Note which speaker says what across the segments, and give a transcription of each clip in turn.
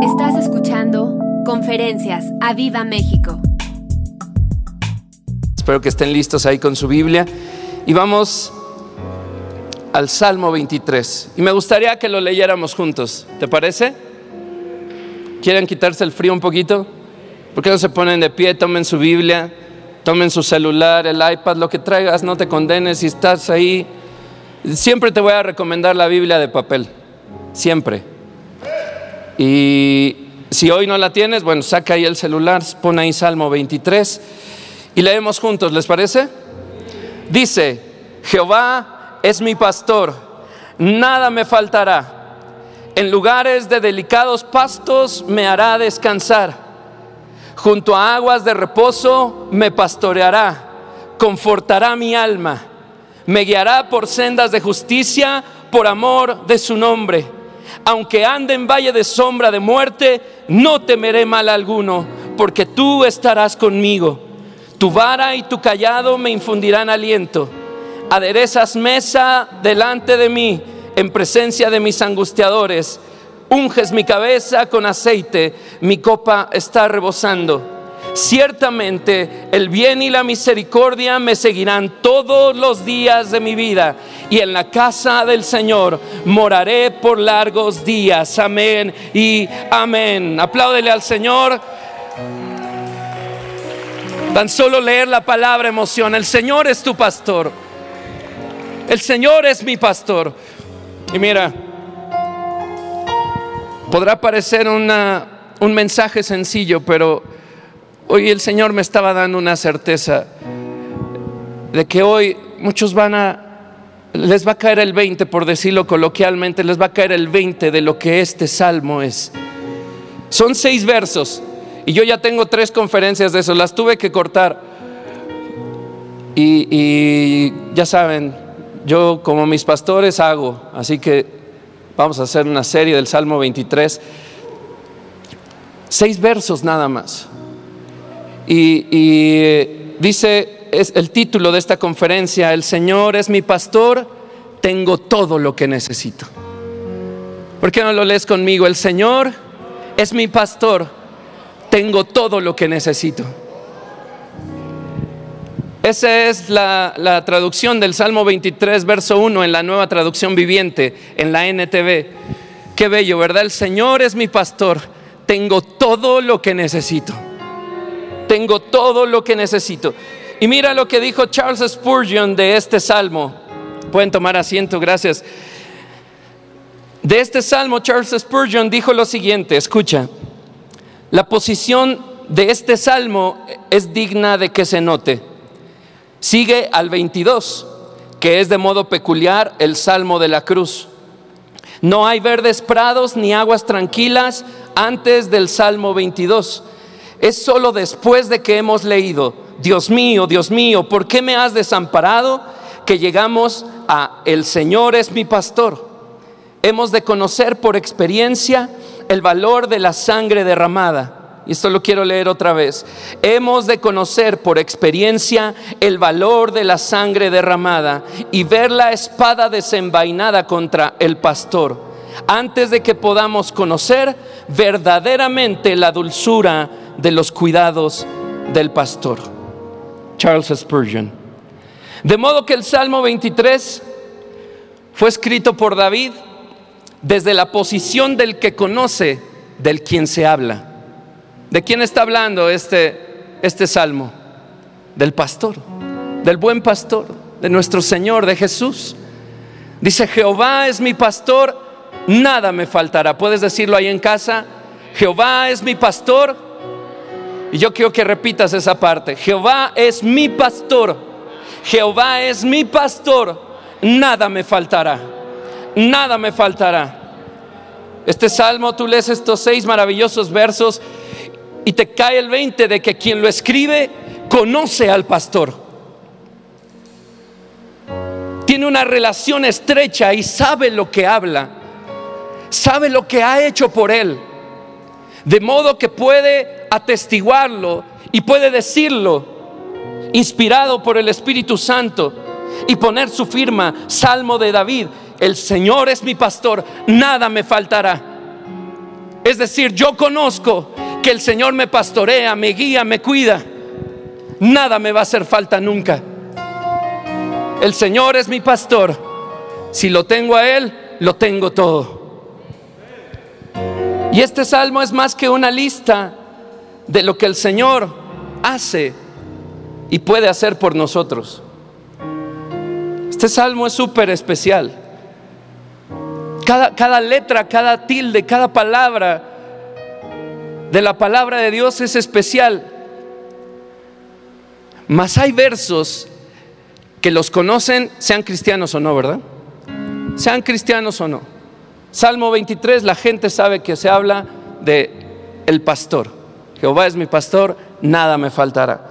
Speaker 1: Estás escuchando Conferencias a Viva México.
Speaker 2: Espero que estén listos ahí con su Biblia. Y vamos al Salmo 23. Y me gustaría que lo leyéramos juntos. ¿Te parece? ¿Quieren quitarse el frío un poquito? ¿Por qué no se ponen de pie? Tomen su Biblia, tomen su celular, el iPad, lo que traigas, no te condenes si estás ahí. Siempre te voy a recomendar la Biblia de papel. Siempre. Y si hoy no la tienes, bueno, saca ahí el celular, pon ahí Salmo 23 y leemos juntos, ¿les parece? Dice, Jehová es mi pastor, nada me faltará. En lugares de delicados pastos me hará descansar. Junto a aguas de reposo me pastoreará, confortará mi alma, me guiará por sendas de justicia por amor de su nombre aunque ande en valle de sombra de muerte, no temeré mal alguno, porque tú estarás conmigo. Tu vara y tu callado me infundirán aliento. Aderezas mesa delante de mí en presencia de mis angustiadores. Unges mi cabeza con aceite, mi copa está rebosando. Ciertamente el bien y la misericordia me seguirán todos los días de mi vida y en la casa del Señor moraré por largos días. Amén y amén. Apláudele al Señor. Tan solo leer la palabra emociona. El Señor es tu pastor. El Señor es mi pastor. Y mira, podrá parecer un mensaje sencillo, pero Hoy el Señor me estaba dando una certeza de que hoy muchos van a, les va a caer el 20, por decirlo coloquialmente, les va a caer el 20 de lo que este salmo es. Son seis versos y yo ya tengo tres conferencias de eso, las tuve que cortar. Y, y ya saben, yo como mis pastores hago, así que vamos a hacer una serie del Salmo 23. Seis versos nada más. Y, dice es el título de esta conferencia, El Señor es mi pastor, tengo todo lo que necesito. ¿Por qué no lo lees conmigo? El Señor es mi pastor, tengo todo lo que necesito. Esa es la, la, traducción del Salmo 23, verso 1 en la nueva traducción viviente, en la NTV. Qué bello, ¿verdad? El Señor es mi pastor, tengo todo lo que necesito tengo todo lo que necesito. Y mira lo que dijo Charles Spurgeon de este salmo. Pueden tomar asiento, gracias. De este salmo, Charles Spurgeon dijo lo siguiente, escucha, la posición de este salmo es digna de que se note. Sigue al 22, que es de modo peculiar el salmo de la cruz. No hay verdes prados ni aguas tranquilas antes del salmo 22 es solo después de que hemos leído, Dios mío, Dios mío, ¿por qué me has desamparado? Que llegamos a El Señor es mi pastor. Hemos de conocer por experiencia el valor de la sangre derramada. Y esto lo quiero leer otra vez. Hemos de conocer por experiencia el valor de la sangre derramada y ver la espada desenvainada contra el pastor, antes de que podamos conocer verdaderamente la dulzura de los cuidados del pastor. Charles Spurgeon. De modo que el Salmo 23 fue escrito por David desde la posición del que conoce del quien se habla. ¿De quién está hablando este, este salmo? Del pastor, del buen pastor, de nuestro Señor, de Jesús. Dice, Jehová es mi pastor, nada me faltará. ¿Puedes decirlo ahí en casa? Jehová es mi pastor, y yo quiero que repitas esa parte. Jehová es mi pastor. Jehová es mi pastor. Nada me faltará. Nada me faltará. Este salmo, tú lees estos seis maravillosos versos y te cae el 20 de que quien lo escribe conoce al pastor. Tiene una relación estrecha y sabe lo que habla. Sabe lo que ha hecho por él. De modo que puede atestiguarlo y puede decirlo, inspirado por el Espíritu Santo, y poner su firma, Salmo de David, el Señor es mi pastor, nada me faltará. Es decir, yo conozco que el Señor me pastorea, me guía, me cuida. Nada me va a hacer falta nunca. El Señor es mi pastor. Si lo tengo a Él, lo tengo todo. Y este salmo es más que una lista de lo que el Señor hace y puede hacer por nosotros. Este salmo es súper especial. Cada, cada, letra, cada tilde, cada palabra de la palabra de Dios es especial. Mas hay versos que los conocen, sean cristianos o no, ¿verdad? Sean cristianos o no. Salmo 23, la gente sabe que se habla de el pastor. Jehová es mi pastor, nada me faltará.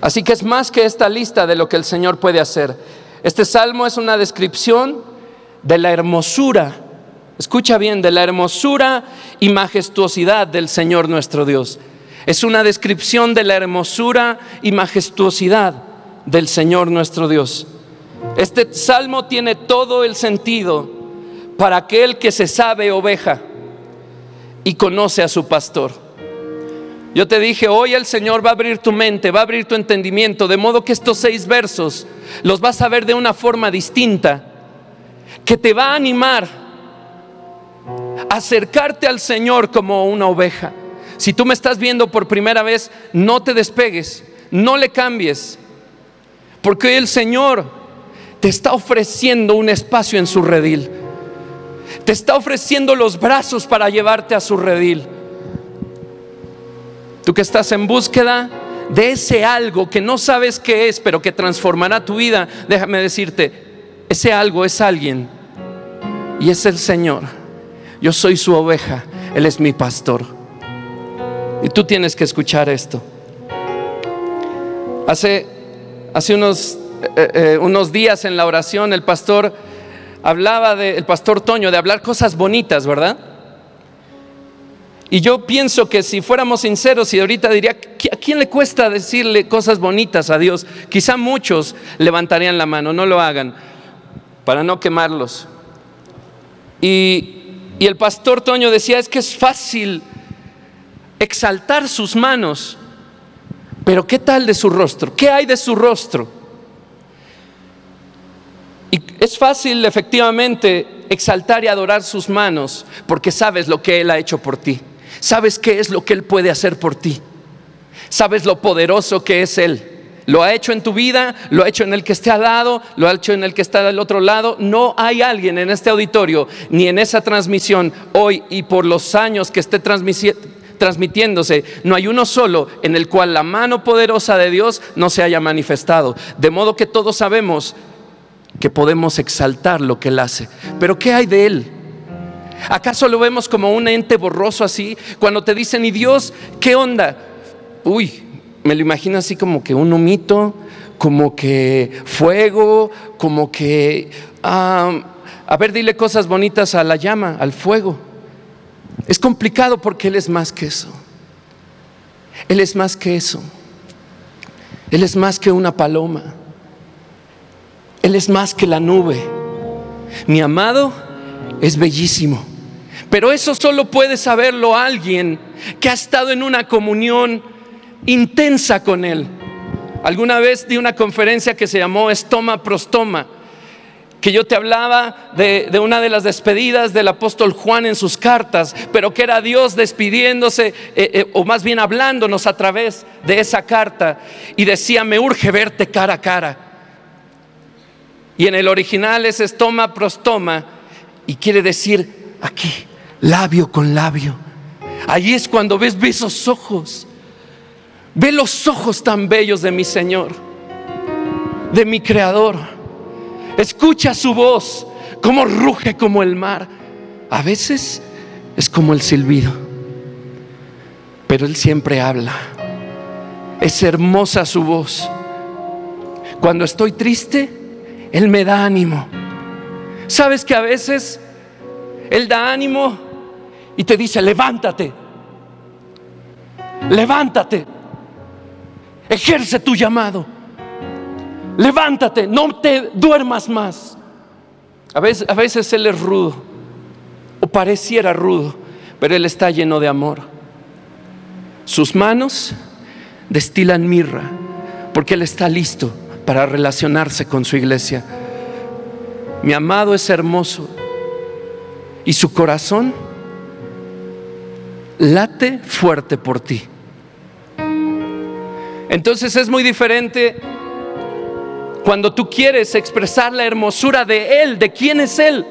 Speaker 2: Así que es más que esta lista de lo que el Señor puede hacer. Este salmo es una descripción de la hermosura, escucha bien, de la hermosura y majestuosidad del Señor nuestro Dios. Es una descripción de la hermosura y majestuosidad del Señor nuestro Dios. Este salmo tiene todo el sentido para aquel que se sabe oveja y conoce a su pastor. Yo te dije, hoy el Señor va a abrir tu mente, va a abrir tu entendimiento, de modo que estos seis versos los vas a ver de una forma distinta, que te va a animar a acercarte al Señor como una oveja. Si tú me estás viendo por primera vez, no te despegues, no le cambies, porque el Señor te está ofreciendo un espacio en su redil. Te está ofreciendo los brazos para llevarte a su redil. Tú que estás en búsqueda de ese algo que no sabes qué es, pero que transformará tu vida, déjame decirte, ese algo es alguien y es el Señor. Yo soy su oveja, Él es mi pastor. Y tú tienes que escuchar esto. Hace, hace unos, eh, eh, unos días en la oración el pastor hablaba de, el pastor Toño, de hablar cosas bonitas, ¿verdad? Y yo pienso que si fuéramos sinceros y ahorita diría, ¿a quién le cuesta decirle cosas bonitas a Dios? Quizá muchos levantarían la mano, no lo hagan, para no quemarlos. Y, y el pastor Toño decía, es que es fácil exaltar sus manos, pero ¿qué tal de su rostro? ¿Qué hay de su rostro? Y es fácil efectivamente exaltar y adorar sus manos porque sabes lo que Él ha hecho por ti. Sabes qué es lo que Él puede hacer por ti. Sabes lo poderoso que es Él. Lo ha hecho en tu vida, lo ha hecho en el que esté al lado, lo ha hecho en el que está del otro lado. No hay alguien en este auditorio ni en esa transmisión hoy y por los años que esté transmitiéndose, no hay uno solo en el cual la mano poderosa de Dios no se haya manifestado. De modo que todos sabemos que podemos exaltar lo que Él hace. Pero ¿qué hay de Él? ¿Acaso lo vemos como un ente borroso así? Cuando te dicen, ¿y Dios qué onda? Uy, me lo imagino así como que un humito, como que fuego, como que... Ah, a ver, dile cosas bonitas a la llama, al fuego. Es complicado porque Él es más que eso. Él es más que eso. Él es más que una paloma. Él es más que la nube. Mi amado es bellísimo. Pero eso solo puede saberlo alguien que ha estado en una comunión intensa con Él. Alguna vez di una conferencia que se llamó Estoma Prostoma que yo te hablaba de, una de las despedidas del apóstol Juan en sus cartas, pero que era Dios despidiéndose, eh, eh, o más bien hablándonos a través de esa carta, y decía, me urge verte cara a cara. Y en el original es estoma prostoma, y quiere decir aquí, labio con labio. Allí es cuando ves, esos ojos, ve los ojos tan bellos de mi Señor, de mi Creador Escucha su voz, como ruge como el mar. A veces es como el silbido, pero Él siempre habla. Es hermosa su voz. Cuando estoy triste, Él me da ánimo. ¿Sabes que a veces Él da ánimo y te dice, levántate, levántate, ejerce tu llamado? levántate, no te duermas más. A veces, a veces Él es rudo, o pareciera rudo, pero Él está lleno de amor. Sus manos destilan mirra, porque Él está listo para relacionarse con su iglesia. Mi amado es hermoso y su corazón late fuerte por ti. Entonces es muy diferente cuando tú quieres expresar la hermosura de Él, de quién es Él.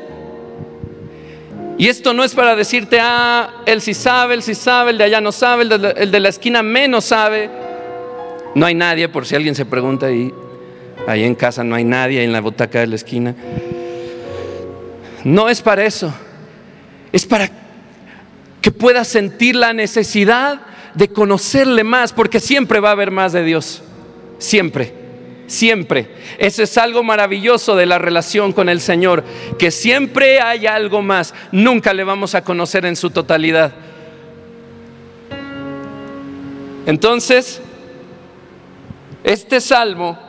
Speaker 2: Y esto no es para decirte, ah, Él sí sabe, Él sí sabe, el de allá no sabe, el de, el de la esquina menos sabe. No hay nadie, por si alguien se pregunta ahí, ahí en casa no hay nadie, en la butaca de la esquina. No es para eso, es para que puedas sentir la necesidad de conocerle más, porque siempre va a haber más de Dios, siempre, siempre. Eso es algo maravilloso de la relación con el Señor, que siempre hay algo más, nunca le vamos a conocer en su totalidad. Entonces, este salmo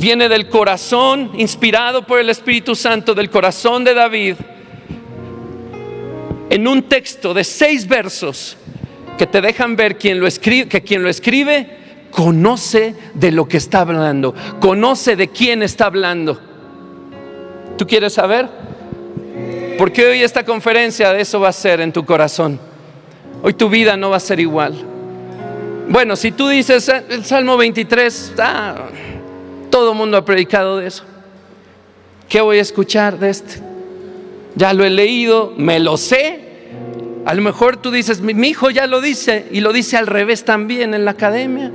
Speaker 2: viene del corazón, inspirado por el Espíritu Santo, del corazón de David, en un texto de seis versos que te dejan ver lo escribe, que quien lo escribe conoce de lo que está hablando, conoce de quién está hablando. ¿Tú quieres saber? Porque hoy esta conferencia de eso va a ser en tu corazón. Hoy tu vida no va a ser igual. Bueno, si tú dices eh, el Salmo 23, ah, todo el mundo ha predicado de eso. ¿Qué voy a escuchar de este? Ya lo he leído, me lo sé. A lo mejor tú dices, mi, hijo ya lo dice y lo dice al revés también en la academia.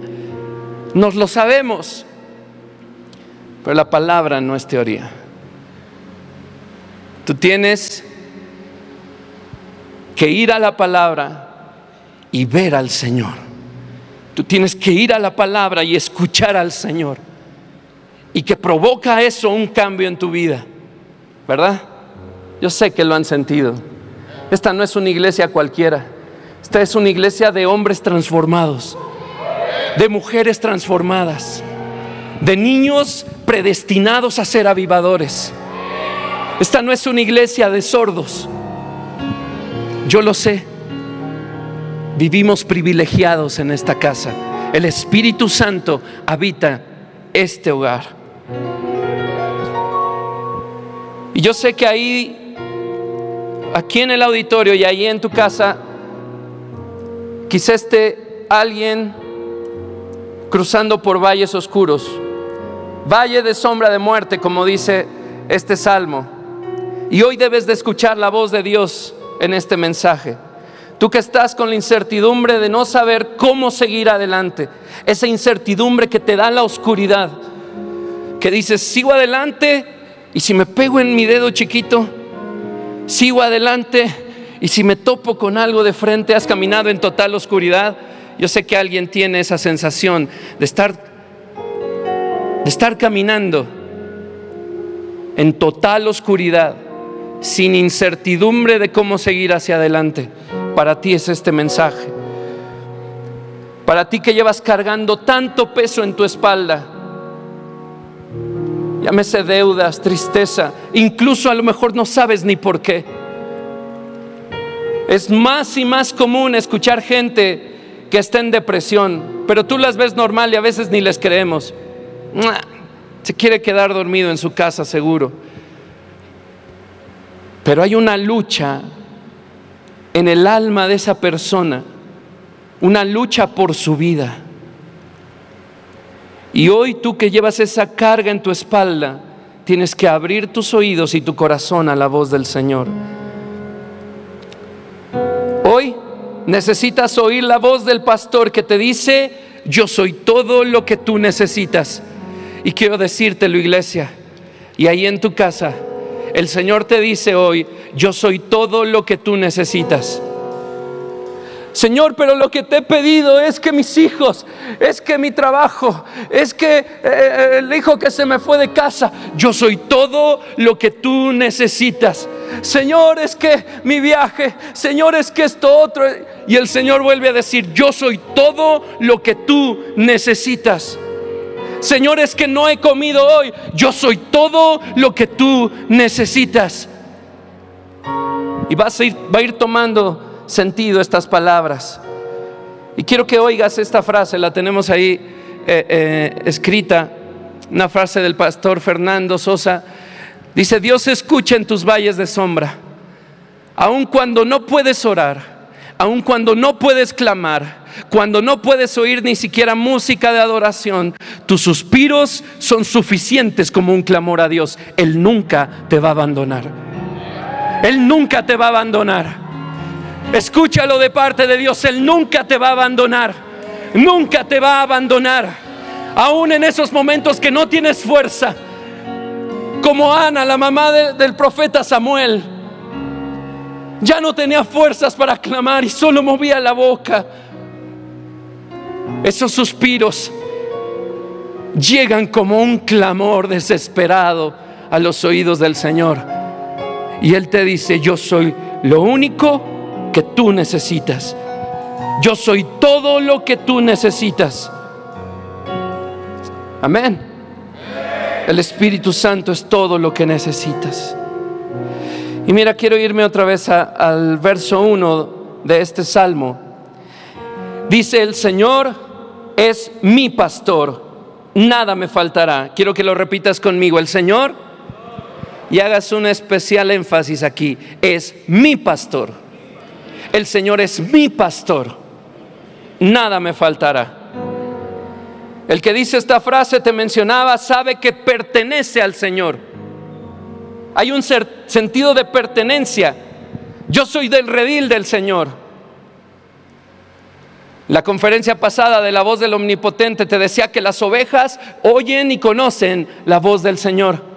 Speaker 2: Nos lo sabemos. Pero la palabra no es teoría. Tú tienes que ir a la palabra y ver al Señor. Tú tienes que ir a la palabra y escuchar al Señor. Y que provoca eso un cambio en tu vida. ¿Verdad? Yo sé que lo han sentido. Esta no es una iglesia cualquiera. Esta es una iglesia de hombres transformados. De mujeres transformadas. De niños predestinados a ser avivadores. Esta no es una iglesia de sordos. Yo lo sé. Vivimos privilegiados en esta casa. El Espíritu Santo habita este hogar. Y yo sé que ahí, aquí en el auditorio y ahí en tu casa, quizá esté alguien cruzando por valles oscuros, valle de sombra de muerte, como dice este salmo. Y hoy debes de escuchar la voz de Dios en este mensaje. Tú que estás con la incertidumbre de no saber cómo seguir adelante, esa incertidumbre que te da la oscuridad, que dices, sigo adelante y si me pego en mi dedo chiquito, sigo adelante y si me topo con algo de frente, has caminado en total oscuridad. Yo sé que alguien tiene esa sensación de estar, de estar caminando en total oscuridad, sin incertidumbre de cómo seguir hacia adelante. Para ti es este mensaje. Para ti que llevas cargando tanto peso en tu espalda. Llámese deudas, tristeza. Incluso a lo mejor no sabes ni por qué. Es más y más común escuchar gente que está en depresión, pero tú las ves normal y a veces ni les creemos. Se quiere quedar dormido en su casa seguro. Pero hay una lucha en el alma de esa persona una lucha por su vida. Y hoy tú que llevas esa carga en tu espalda, tienes que abrir tus oídos y tu corazón a la voz del Señor. Hoy necesitas oír la voz del pastor que te dice, yo soy todo lo que tú necesitas. Y quiero decírtelo, iglesia, y ahí en tu casa, el Señor te dice hoy, yo soy todo lo que tú necesitas. Señor, pero lo que te he pedido es que mis hijos, es que mi trabajo, es que eh, eh, el hijo que se me fue de casa, yo soy todo lo que tú necesitas. Señor, es que mi viaje, Señor, es que esto otro. Y el Señor vuelve a decir, yo soy todo lo que tú necesitas. Señor, es que no he comido hoy. Yo soy todo lo que tú necesitas. Y vas va a ir tomando sentido estas palabras. Y quiero que oigas esta frase, la tenemos ahí eh, eh, escrita, una frase del pastor Fernando Sosa. Dice, Dios escucha en tus valles de sombra, aun cuando no puedes orar, aun cuando no puedes clamar, cuando no puedes oír ni siquiera música de adoración, tus suspiros son suficientes como un clamor a Dios. Él nunca te va a abandonar. Él nunca te va a abandonar. Escúchalo de parte de Dios, Él nunca te va a abandonar. Nunca te va a abandonar. Aún en esos momentos que no tienes fuerza. Como Ana, la mamá del profeta Samuel. Ya no tenía fuerzas para clamar y solo movía la boca. Esos suspiros llegan como un clamor desesperado a los oídos del Señor. Y Él te dice, yo soy lo único que tú necesitas. Yo soy todo lo que tú necesitas. Amén. El Espíritu Santo es todo lo que necesitas. Y mira, quiero irme otra vez al verso 1 de este salmo. Dice, el Señor es mi pastor, nada me faltará. Quiero que lo repitas conmigo, el Señor, y hagas un especial énfasis aquí, es mi pastor el Señor es mi pastor, nada me faltará. El que dice esta frase, te mencionaba, sabe que pertenece al Señor. Hay un sentido de pertenencia. Yo soy del redil del Señor. La conferencia pasada de la voz del Omnipotente te decía que las ovejas oyen y conocen la voz del Señor.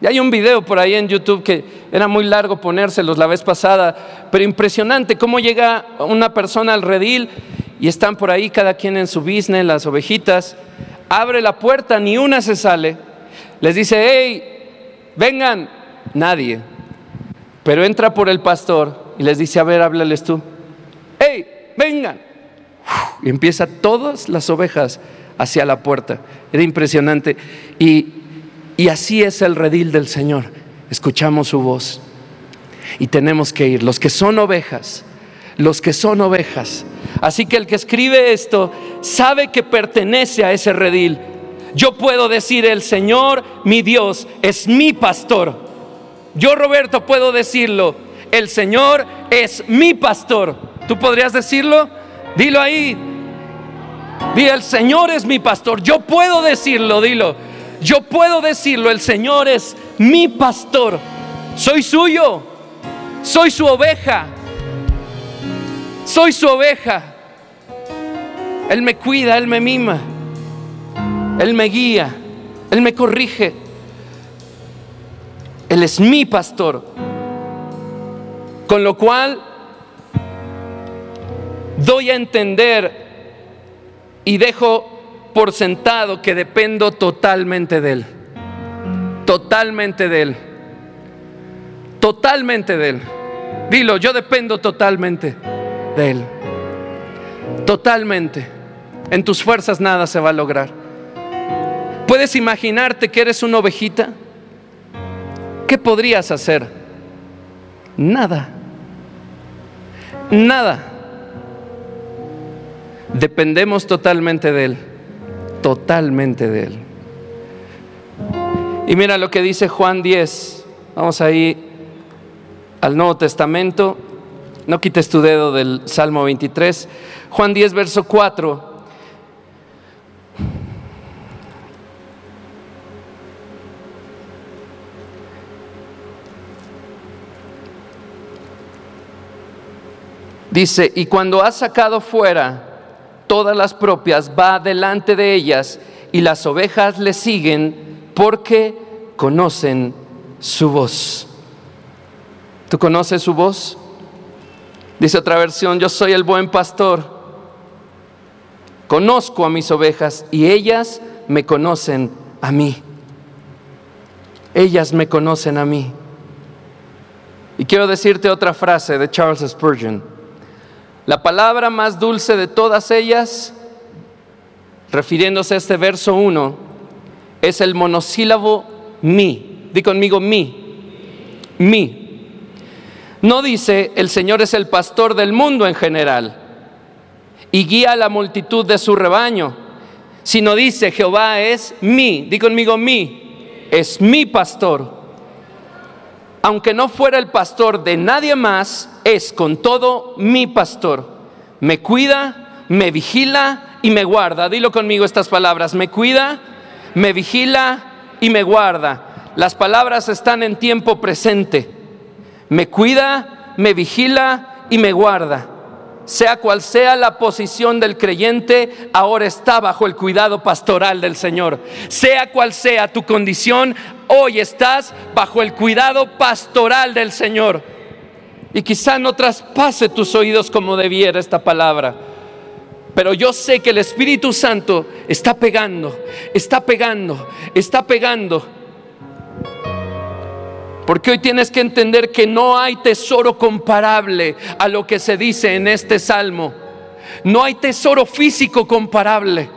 Speaker 2: Y hay un video por ahí en YouTube que era muy largo ponérselos la vez pasada, pero impresionante cómo llega una persona al redil y están por ahí cada quien en su business, las ovejitas, abre la puerta, ni una se sale, les dice, hey, vengan, nadie, pero entra por el pastor y les dice, a ver, háblales tú, hey, vengan, y empieza todas las ovejas hacia la puerta, era impresionante, y y así es el redil del Señor. Escuchamos su voz y tenemos que ir. Los que son ovejas, los que son ovejas. Así que el que escribe esto sabe que pertenece a ese redil. Yo puedo decir, el Señor, mi Dios, es mi pastor. Yo, Roberto, puedo decirlo, el Señor es mi pastor. ¿Tú podrías decirlo? Dilo ahí. Dile, el Señor es mi pastor. Yo puedo decirlo, dilo. Yo puedo decirlo, el Señor es mi pastor. Soy suyo. Soy su oveja. Soy su oveja. Él me cuida, Él me mima. Él me guía. Él me corrige. Él es mi pastor. Con lo cual doy a entender y dejo por sentado que dependo totalmente de Él. Totalmente de Él. Totalmente de Él. Dilo, yo dependo totalmente de Él. Totalmente. En tus fuerzas nada se va a lograr. ¿Puedes imaginarte que eres una ovejita? ¿Qué podrías hacer? Nada. Nada. Dependemos totalmente de Él totalmente de Él. Y mira lo que dice Juan 10. Vamos ahí al Nuevo Testamento. No quites tu dedo del Salmo 23. Juan 10, verso 4. Dice, y cuando has sacado fuera todas las propias, va delante de ellas y las ovejas le siguen porque conocen su voz. ¿Tú conoces su voz? Dice otra versión, yo soy el buen pastor. Conozco a mis ovejas y ellas me conocen a mí. Ellas me conocen a mí. Y quiero decirte otra frase de Charles Spurgeon. La palabra más dulce de todas ellas, refiriéndose a este verso 1, es el monosílabo mi. Di conmigo mi. Mi. No dice, el Señor es el pastor del mundo en general y guía a la multitud de su rebaño, sino dice, Jehová es mi, di conmigo mi, es mi pastor. Aunque no fuera el pastor de nadie más, es con todo mi pastor. Me cuida, me vigila y me guarda. Dilo conmigo estas palabras, me cuida, me vigila y me guarda. Las palabras están en tiempo presente. Me cuida, me vigila y me guarda. Sea cual sea la posición del creyente, ahora está bajo el cuidado pastoral del Señor. Sea cual sea tu condición, hoy estás bajo el cuidado pastoral del Señor. Y quizá no traspase tus oídos como debiera esta palabra. Pero yo sé que el Espíritu Santo está pegando, está pegando, está pegando porque hoy tienes que entender que no hay tesoro comparable a lo que se dice en este salmo. No hay tesoro físico comparable.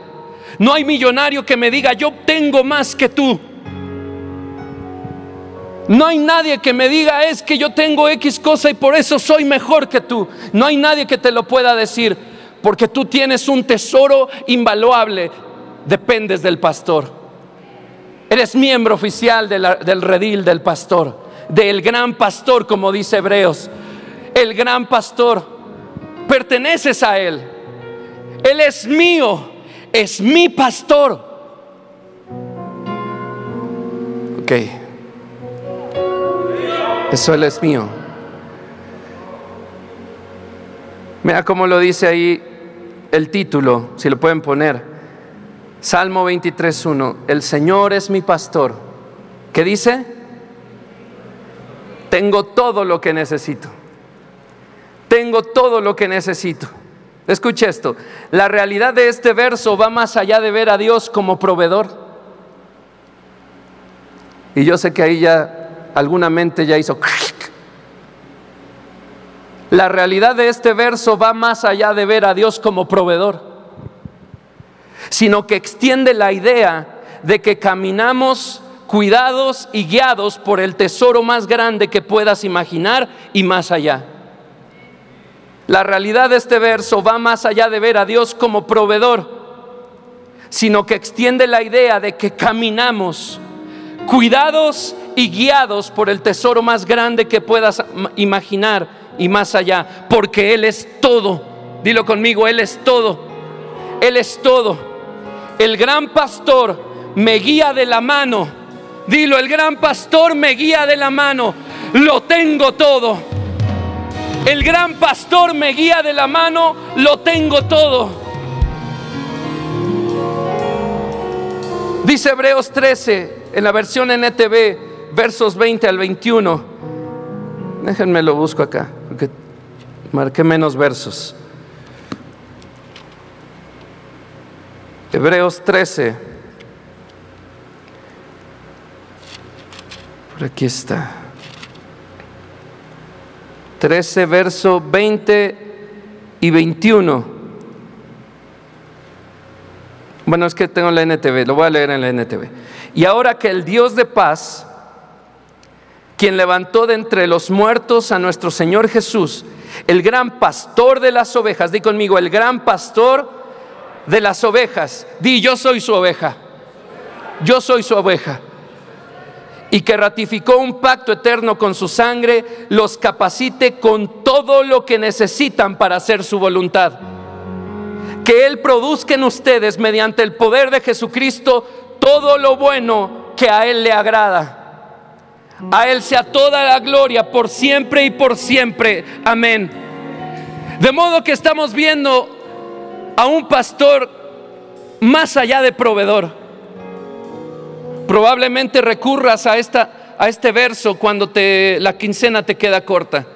Speaker 2: No hay millonario que me diga, yo tengo más que tú. No hay nadie que me diga, es que yo tengo X cosa y por eso soy mejor que tú. No hay nadie que te lo pueda decir, porque tú tienes un tesoro invaluable. Dependes del pastor. Eres miembro oficial del redil del pastor, del gran pastor, como dice Hebreos. El gran pastor, perteneces a Él. Él es mío, es mi pastor. Ok. Eso Él es mío. Mira cómo lo dice ahí el título, si lo pueden poner. Salmo 23.1, el Señor es mi pastor. ¿Qué dice? Tengo todo lo que necesito. Tengo todo lo que necesito. Escuche esto, la realidad de este verso va más allá de ver a Dios como proveedor. Y yo sé que ahí ya alguna mente ya hizo... La realidad de este verso va más allá de ver a Dios como proveedor sino que extiende la idea de que caminamos cuidados y guiados por el tesoro más grande que puedas imaginar y más allá. La realidad de este verso va más allá de ver a Dios como proveedor, sino que extiende la idea de que caminamos cuidados y guiados por el tesoro más grande que puedas imaginar y más allá, porque Él es todo. Dilo conmigo, Él es todo. Él es todo el gran pastor me guía de la mano. Dilo, el gran pastor me guía de la mano. Lo tengo todo. El gran pastor me guía de la mano. Lo tengo todo. Dice Hebreos 13 en la versión NTV, versos 20 al 21. Déjenme lo busco acá, porque marqué menos versos. Hebreos 13. Por aquí está. 13, verso 20 y 21. Bueno, es que tengo la NTV, lo voy a leer en la NTV. Y ahora que el Dios de paz, quien levantó de entre los muertos a nuestro Señor Jesús, el gran pastor de las ovejas, di conmigo, el gran pastor de las ovejas. Di, yo soy su oveja. Yo soy su oveja. Y que ratificó un pacto eterno con su sangre, los capacite con todo lo que necesitan para hacer su voluntad. Que Él produzca en ustedes, mediante el poder de Jesucristo, todo lo bueno que a Él le agrada. A Él sea toda la gloria por siempre y por siempre. Amén. De modo que estamos viendo a un pastor más allá de proveedor. Probablemente recurras a, esta, a este verso cuando te, la quincena te queda corta.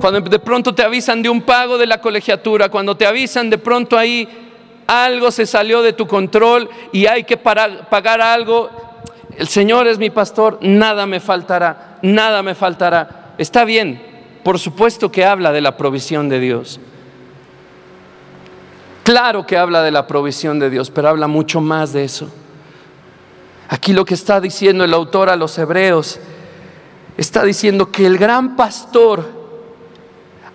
Speaker 2: Cuando de pronto te avisan de un pago de la colegiatura, cuando te avisan de pronto ahí algo se salió de tu control y hay que pagar algo. El Señor es mi pastor, nada me faltará, nada me faltará. Está bien, por supuesto que habla de la provisión de Dios. Claro que habla de la provisión de Dios, pero habla mucho más de eso. Aquí lo que está diciendo el autor a los hebreos está diciendo que el gran pastor,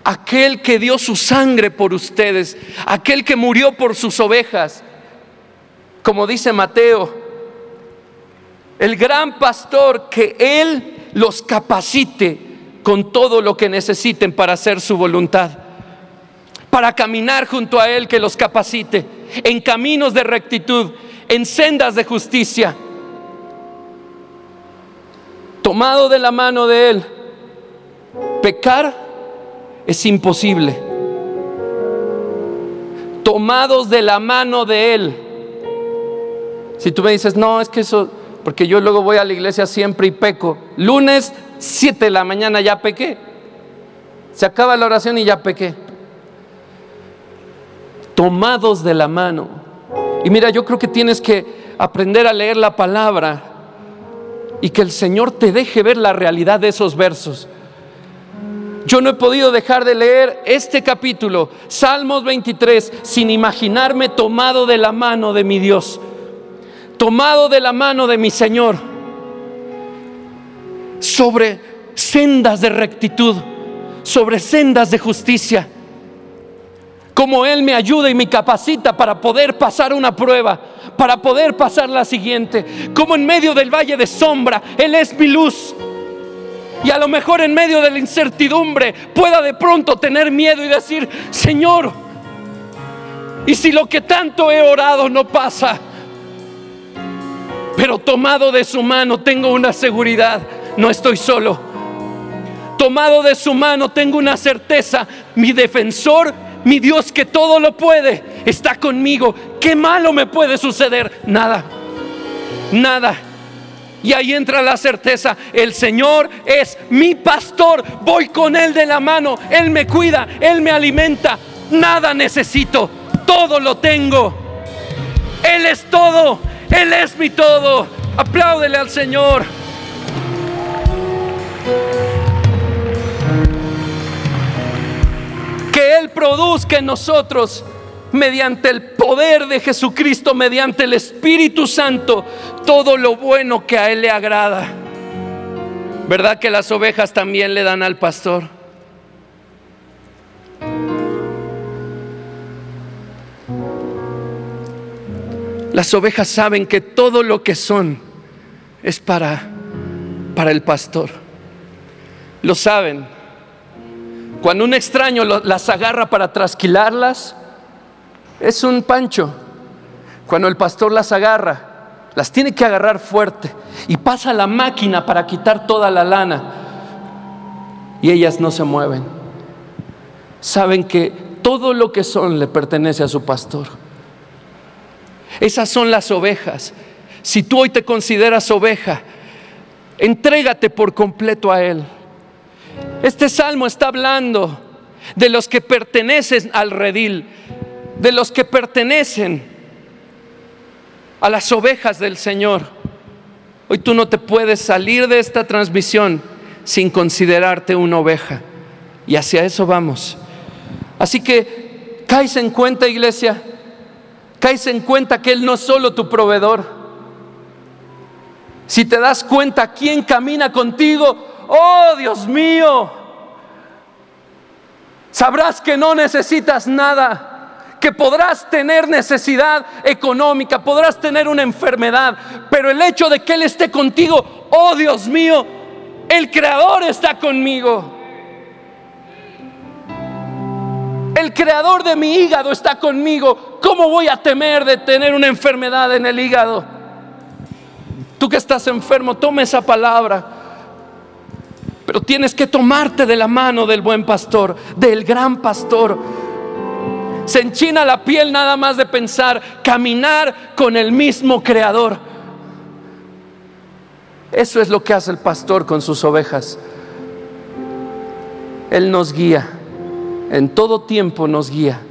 Speaker 2: aquel que dio su sangre por ustedes, aquel que murió por sus ovejas, como dice Mateo, el gran pastor que Él los capacite con todo lo que necesiten para hacer su voluntad, para caminar junto a Él que los capacite en caminos de rectitud, en sendas de justicia, tomado de la mano de Él. Pecar es imposible. Tomados de la mano de Él. Si tú me dices, no, es que eso porque yo luego voy a la iglesia siempre y peco. Lunes, 7 de la mañana ya pequé. Se acaba la oración y ya pequé. Tomados de la mano. Y mira, yo creo que tienes que aprender a leer la palabra y que el Señor te deje ver la realidad de esos versos. Yo no he podido dejar de leer este capítulo, Salmos 23, sin imaginarme tomado de la mano de mi Dios tomado de la mano de mi Señor, sobre sendas de rectitud, sobre sendas de justicia. Como Él me ayuda y me capacita para poder pasar una prueba, para poder pasar la siguiente. Como en medio del valle de sombra, Él es mi luz. Y a lo mejor en medio de la incertidumbre pueda de pronto tener miedo y decir, Señor, y si lo que tanto he orado no pasa, pero tomado de su mano tengo una seguridad, no estoy solo. Tomado de su mano tengo una certeza, mi defensor, mi Dios que todo lo puede, está conmigo. ¿Qué malo me puede suceder? Nada, nada. Y ahí entra la certeza, el Señor es mi pastor, voy con Él de la mano, Él me cuida, Él me alimenta, nada necesito, todo lo tengo. Él es todo, él es mi todo. Apláudele al Señor. Que Él produzca en nosotros mediante el poder de Jesucristo, mediante el Espíritu Santo, todo lo bueno que a Él le agrada. ¿Verdad que las ovejas también le dan al pastor? Las ovejas saben que todo lo que son es para, para el pastor. Lo saben. Cuando un extraño las agarra para trasquilarlas, es un pancho. Cuando el pastor las agarra, las tiene que agarrar fuerte y pasa la máquina para quitar toda la lana. Y ellas no se mueven. Saben que todo lo que son le pertenece a su pastor. Esas son las ovejas. Si tú hoy te consideras oveja, entrégate por completo a Él. Este salmo está hablando de los que pertenecen al redil, de los que pertenecen a las ovejas del Señor. Hoy tú no te puedes salir de esta transmisión sin considerarte una oveja. Y hacia eso vamos. Así que, caes en cuenta, iglesia, caes en cuenta que Él no es solo tu proveedor. Si te das cuenta quién camina contigo, oh Dios mío, sabrás que no necesitas nada, que podrás tener necesidad económica, podrás tener una enfermedad, pero el hecho de que Él esté contigo, oh Dios mío, el Creador está conmigo. El creador de mi hígado está conmigo. ¿Cómo voy a temer de tener una enfermedad en el hígado? Tú que estás enfermo, toma esa palabra. Pero tienes que tomarte de la mano del buen pastor, del gran pastor. Se enchina la piel nada más de pensar caminar con el mismo creador. Eso es lo que hace el pastor con sus ovejas. Él nos guía en todo tiempo nos guía.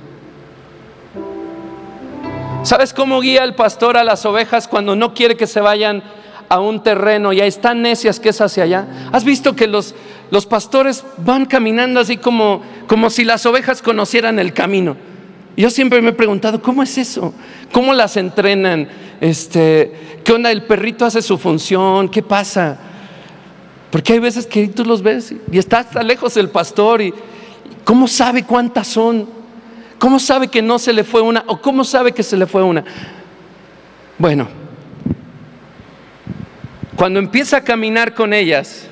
Speaker 2: ¿Sabes cómo guía el pastor a las ovejas cuando no quiere que se vayan a un terreno y ahí están necias que es hacia allá? ¿Has visto que los, los pastores van caminando así como, como si las ovejas conocieran el camino? Yo siempre me he preguntado, ¿cómo es eso? ¿Cómo las entrenan? Este, ¿Qué onda? ¿El perrito hace su función? ¿Qué pasa? Porque hay veces que tú los ves y está hasta lejos el pastor y ¿cómo sabe cuántas son? ¿Cómo sabe que no se le fue una? ¿O cómo sabe que se le fue una? Bueno, cuando empieza a caminar con ellas,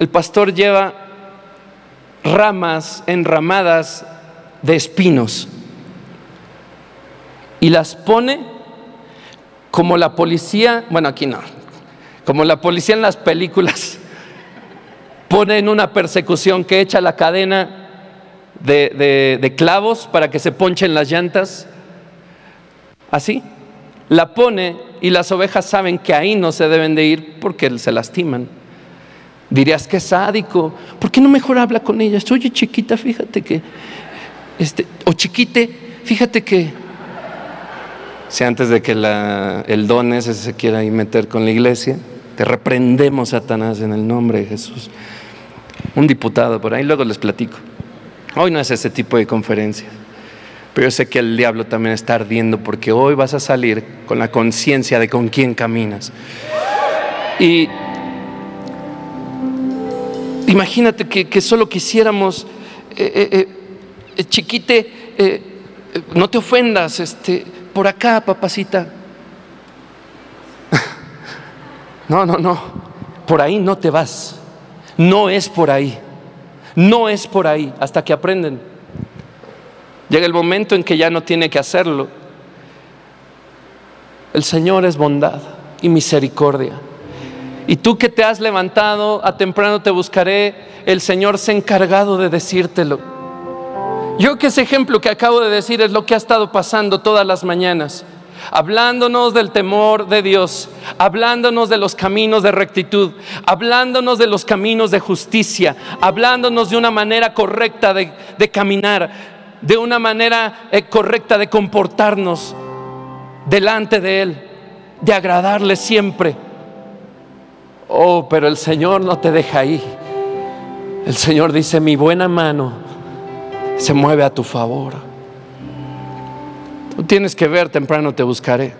Speaker 2: el pastor lleva ramas enramadas de espinos y las pone como la policía, bueno aquí no, como la policía en las películas pone en una persecución que echa la cadena de, clavos para que se ponchen las llantas, así, la pone y las ovejas saben que ahí no se deben de ir porque se lastiman. Dirías que es sádico. ¿Por qué no mejor habla con ellas? Oye, chiquita, fíjate que. Este, o chiquite, fíjate que. Si antes de que el don ese se quiera ir meter con la iglesia, te reprendemos, Satanás, en el nombre de Jesús. Un diputado por ahí, luego les platico. Hoy no es ese tipo de conferencia. Pero yo sé que el diablo también está ardiendo porque hoy vas a salir con la conciencia de con quién caminas. Y Imagínate que, solo quisiéramos, eh, eh, eh, chiquite, no te ofendas, este, por acá, papacita. No, no, no, por ahí no te vas. No es por ahí. No es por ahí hasta que aprenden. Llega el momento en que ya no tiene que hacerlo. El Señor es bondad y misericordia. Y tú que te has levantado, a temprano te buscaré, el Señor se ha encargado de decírtelo. Yo que ese ejemplo que acabo de decir es lo que ha estado pasando todas las mañanas, hablándonos del temor de Dios, hablándonos de los caminos de rectitud, hablándonos de los caminos de justicia, hablándonos de una manera correcta de, caminar, de una manera eh, correcta de comportarnos delante de Él, de agradarle siempre Oh, pero el Señor no te deja ahí. El Señor dice, mi buena mano se mueve a tu favor. Tú tienes que ver, temprano te buscaré.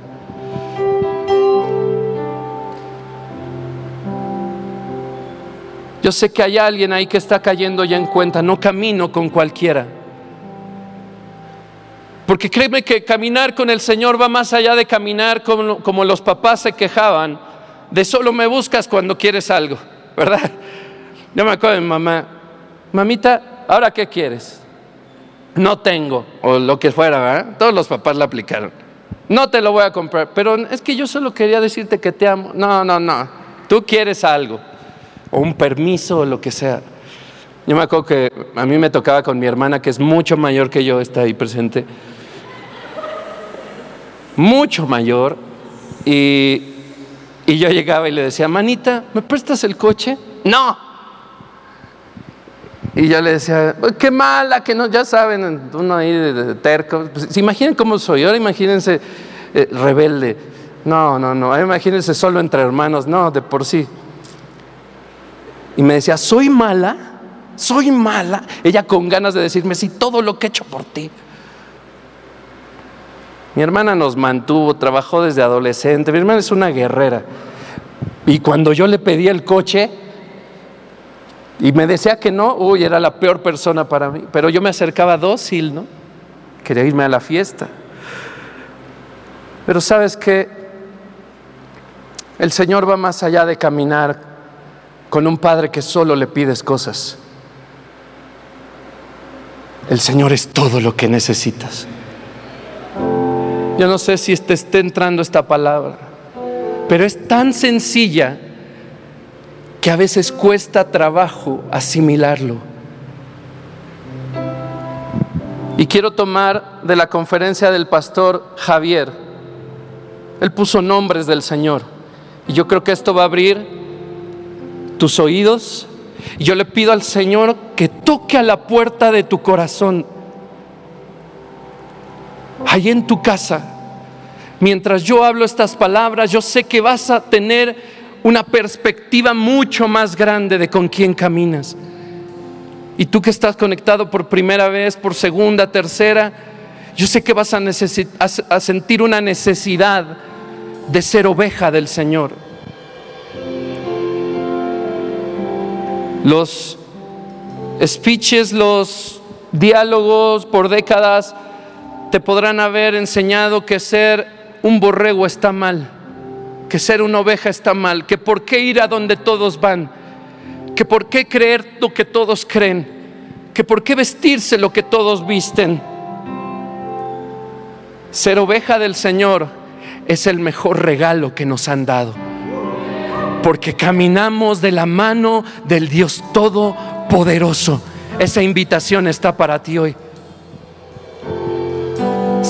Speaker 2: Yo sé que hay alguien ahí que está cayendo ya en cuenta, no camino con cualquiera. Porque créeme que caminar con el Señor va más allá de caminar como, como los papás se quejaban de solo me buscas cuando quieres algo, ¿verdad? Yo me acuerdo de mi mamá, mamita, ¿ahora qué quieres? No tengo, o lo que fuera, ¿verdad? Todos los papás la aplicaron. No te lo voy a comprar, pero es que yo solo quería decirte que te amo. No, no, no. Tú quieres algo, o un permiso, o lo que sea. Yo me acuerdo que a mí me tocaba con mi hermana, que es mucho mayor que yo, está ahí presente. Mucho mayor. Y y yo llegaba y le decía, manita, ¿me prestas el coche? No. Y yo le decía, qué mala, que no, ya saben, uno ahí de, terco. Pues, imaginen cómo soy, ahora imagínense eh, rebelde. No, no, no, imagínense solo entre hermanos, no, de por sí. Y me decía, soy mala, soy mala. Ella con ganas de decirme, sí, todo lo que he hecho por ti. Mi hermana nos mantuvo, trabajó desde adolescente. Mi hermana es una guerrera. Y cuando yo le pedí el coche y me decía que no, uy, era la peor persona para mí. Pero yo me acercaba dócil, ¿no? Quería irme a la fiesta. Pero sabes que el Señor va más allá de caminar con un padre que solo le pides cosas. El Señor es todo lo que necesitas. Yo no sé si te esté entrando esta palabra, pero es tan sencilla que a veces cuesta trabajo asimilarlo. Y quiero tomar de la conferencia del pastor Javier. Él puso nombres del Señor. Y yo creo que esto va a abrir tus oídos. Y yo le pido al Señor que toque a la puerta de tu corazón ahí en tu casa, mientras yo hablo estas palabras, yo sé que vas a tener una perspectiva mucho más grande de con quién caminas. Y tú que estás conectado por primera vez, por segunda, tercera, yo sé que vas a, sentir una necesidad de ser oveja del Señor. Los speeches, los diálogos por décadas te podrán haber enseñado que ser un borrego está mal, que ser una oveja está mal, que por qué ir a donde todos van, que por qué creer lo que todos creen, que por qué vestirse lo que todos visten. Ser oveja del Señor es el mejor regalo que nos han dado, porque caminamos de la mano del Dios Todopoderoso. Esa invitación está para ti hoy.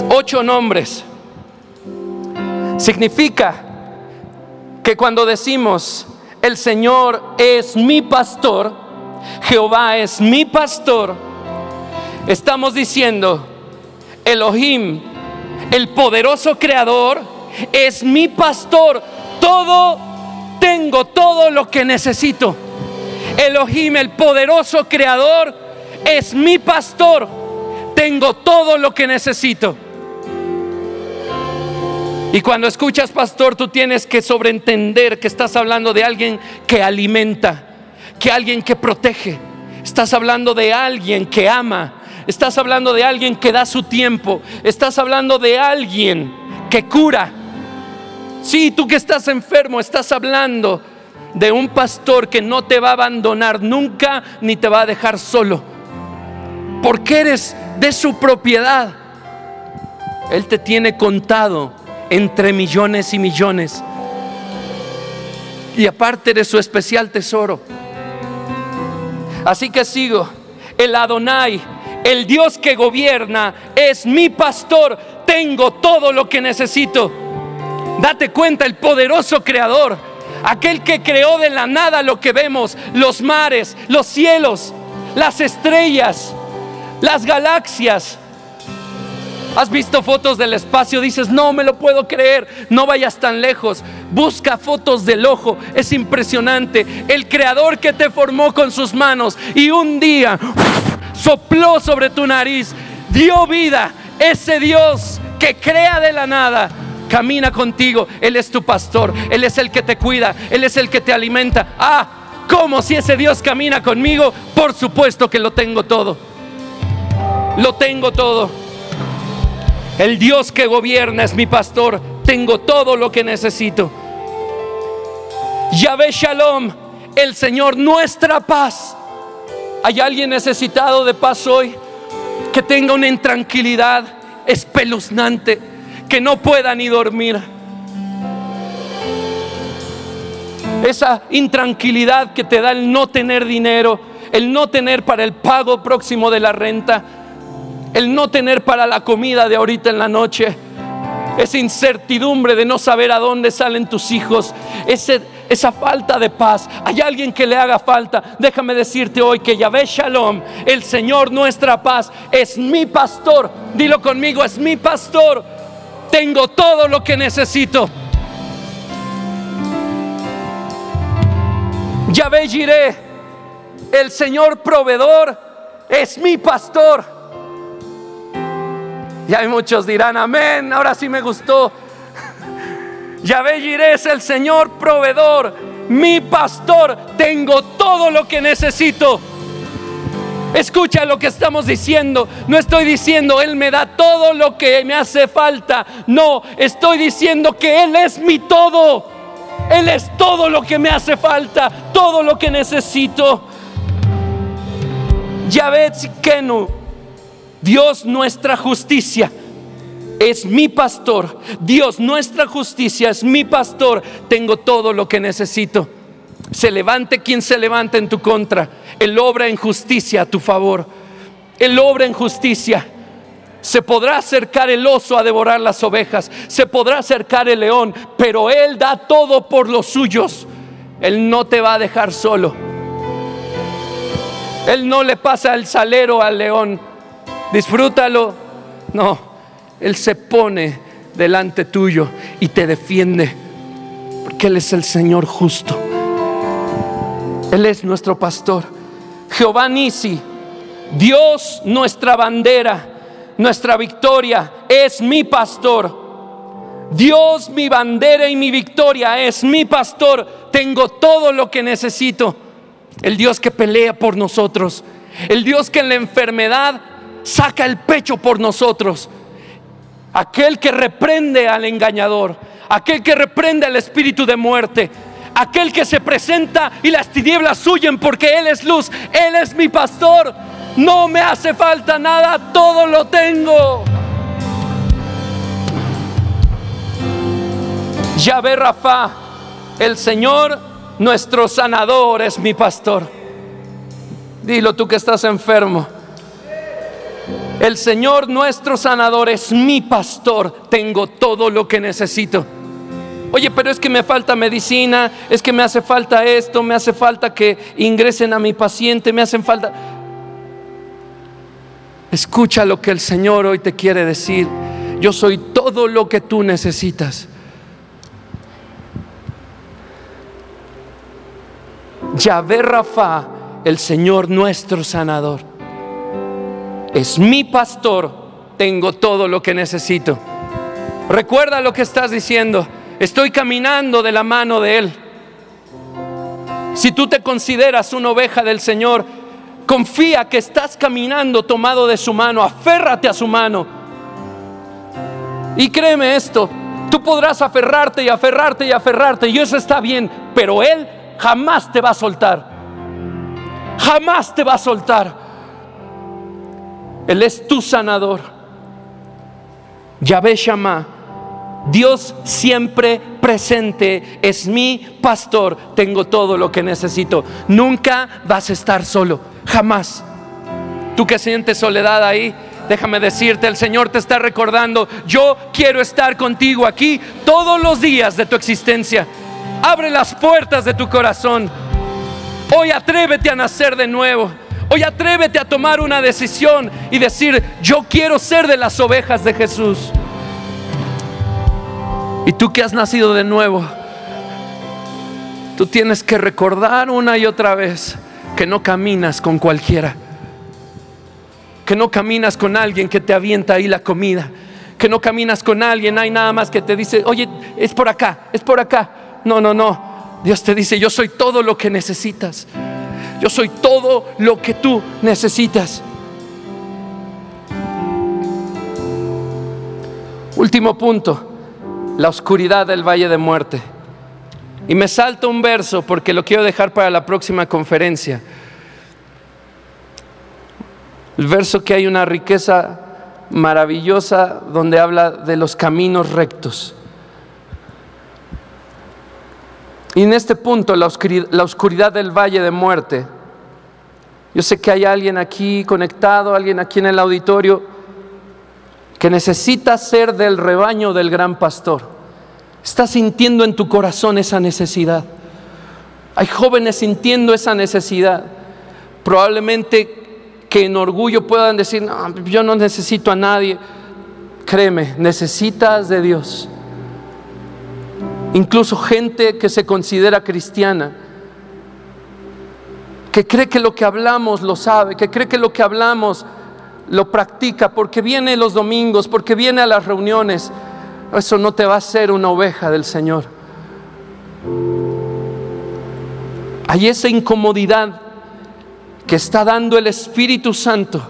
Speaker 2: Ocho nombres. Significa que cuando decimos, el Señor es mi pastor, Jehová es mi pastor, estamos diciendo, Elohim, el poderoso creador, es mi pastor, todo, tengo todo lo que necesito. Elohim, el poderoso creador, es mi pastor. Tengo todo lo que necesito. Y cuando escuchas pastor, tú tienes que sobreentender que estás hablando de alguien que alimenta, que alguien que protege. Estás hablando de alguien que ama. Estás hablando de alguien que da su tiempo. Estás hablando de alguien que cura. Sí, tú que estás enfermo, estás hablando de un pastor que no te va a abandonar nunca ni te va a dejar solo. Porque eres de su propiedad. Él te tiene contado entre millones y millones. Y aparte de su especial tesoro. Así que sigo. El Adonai, el Dios que gobierna, es mi pastor. Tengo todo lo que necesito. Date cuenta, el poderoso creador aquel que creó de la nada lo que vemos, los mares, los cielos, las estrellas, las galaxias. ¿Has visto fotos del espacio? Dices, no me lo puedo creer, no vayas tan lejos. Busca fotos del ojo, es impresionante. El creador que te formó con sus manos y un día sopló sobre tu nariz, dio vida. Ese Dios que crea de la nada, camina contigo. Él es tu pastor, Él es el que te cuida, Él es el que te alimenta. Ah, ¿cómo si ese Dios camina conmigo? Por supuesto que lo tengo todo. Lo tengo todo. El Dios que gobierna es mi pastor. Tengo todo lo que necesito. Yahvé Shalom, el Señor, nuestra paz. ¿Hay alguien necesitado de paz hoy? Que tenga una intranquilidad espeluznante que no pueda ni dormir. Esa intranquilidad que te da el no tener dinero, el no tener para el pago próximo de la renta, el no tener para la comida de ahorita en la noche, esa incertidumbre de no saber a dónde salen tus hijos, esa falta de paz. Hay alguien que le haga falta. Déjame decirte hoy que Yahvé Shalom, el Señor nuestra paz, es mi pastor. Dilo conmigo, es mi pastor tengo todo lo que necesito. Yahvé Jiré, el Señor proveedor, es mi pastor. Y hay muchos dirán, amén, ahora sí me gustó. Yahvé Jiré es el Señor proveedor, mi pastor, tengo todo lo que necesito. Escucha lo que estamos diciendo. No estoy diciendo, Él me da todo lo que me hace falta. No, estoy diciendo que Él es mi todo. Él es todo lo que me hace falta, todo lo que necesito. Yahvé Kenu, Dios nuestra justicia, es mi pastor. Dios nuestra justicia es mi pastor. Tengo todo lo que necesito. Se levante quien se levante en tu contra. Él obra en justicia a tu favor. Él obra en justicia. Se podrá acercar el oso a devorar las ovejas. Se podrá acercar el león. Pero Él da todo por los suyos. Él no te va a dejar solo. Él no le pasa el salero al león. Disfrútalo. No. Él se pone delante tuyo y te defiende. Porque Él es el Señor justo. Él es nuestro pastor. Jehová Nisi, Dios nuestra bandera, nuestra victoria, es mi pastor. Dios mi bandera y mi victoria es mi pastor. Tengo todo lo que necesito. el Dios que pelea por nosotros, el Dios que en la enfermedad saca el pecho por nosotros, aquel que reprende al engañador, aquel que reprende al espíritu de muerte, aquel que se presenta y las tinieblas huyen porque Él es luz, Él es mi pastor, no me hace falta nada, todo lo tengo. Yahvé Rafa, el Señor nuestro sanador es mi pastor. Dilo tú que estás enfermo. El Señor nuestro sanador es mi pastor. Tengo todo lo que necesito. Oye, pero es que me falta medicina, es que me hace falta esto, me hace falta que ingresen a mi paciente, me hacen falta... Escucha lo que el Señor hoy te quiere decir. Yo soy todo lo que tú necesitas. Yahvé Rafa, el Señor nuestro sanador. Es mi pastor, tengo todo lo que necesito. Recuerda lo que estás diciendo. Estoy caminando de la mano de Él. Si tú te consideras una oveja del Señor, confía que estás caminando tomado de su mano, aférrate a su mano. Y créeme esto, tú podrás aferrarte y aferrarte y aferrarte, y eso está bien, pero Él jamás te va a soltar. Jamás te va a soltar. Él es tu sanador. Yahvé Shammah Dios siempre presente, es mi pastor, tengo todo lo que necesito. Nunca vas a estar solo, jamás. Tú que sientes soledad ahí, déjame decirte, el Señor te está recordando, yo quiero estar contigo aquí todos los días de tu existencia. Abre las puertas de tu corazón. Hoy atrévete a nacer de nuevo. Hoy atrévete a tomar una decisión y decir, yo quiero ser de las ovejas de Jesús. Y tú que has nacido de nuevo, tú tienes que recordar una y otra vez que no caminas con cualquiera, que no caminas con alguien que te avienta ahí la comida, que no caminas con alguien, hay nada más que te dice, oye, es por acá, es por acá. No, no, no. Dios te dice, yo soy todo lo que necesitas. Yo soy todo lo que tú necesitas. Último punto la oscuridad del valle de muerte. Y me salto un verso porque lo quiero dejar para la próxima conferencia. El verso que hay una riqueza maravillosa donde habla de los caminos rectos. Y en este punto, la oscuridad, del valle de muerte, yo sé que hay alguien aquí conectado, alguien aquí en el auditorio que necesita ser del rebaño del gran pastor. Estás sintiendo en tu corazón esa necesidad. Hay jóvenes sintiendo esa necesidad. Probablemente que en orgullo puedan decir, no, yo no necesito a nadie. Créeme, necesitas de Dios. Incluso gente que se considera cristiana, que cree que lo que hablamos lo sabe, que cree que lo que hablamos lo practica, porque viene los domingos, porque viene a las reuniones, eso no te va a hacer una oveja del Señor. Hay esa incomodidad que está dando el Espíritu Santo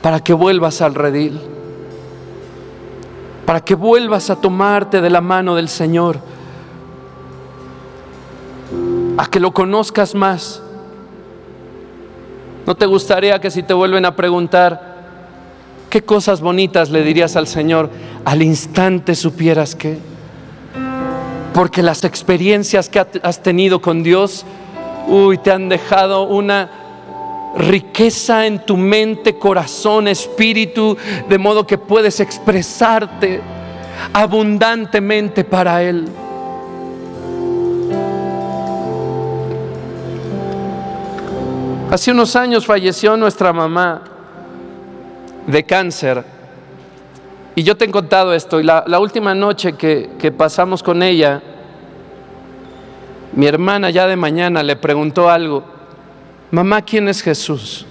Speaker 2: para que vuelvas al redil, para que vuelvas a tomarte de la mano del Señor, a que lo conozcas más ¿No te gustaría que si te vuelven a preguntar qué cosas bonitas le dirías al Señor, al instante supieras que? Porque las experiencias que has tenido con Dios, uy, te han dejado una riqueza en tu mente, corazón, espíritu, de modo que puedes expresarte abundantemente para Él. Hace unos años falleció nuestra mamá de cáncer. Y yo te he contado esto. Y la, última noche que, que pasamos con ella, mi hermana ya de mañana le preguntó algo. Mamá, ¿quién es Jesús?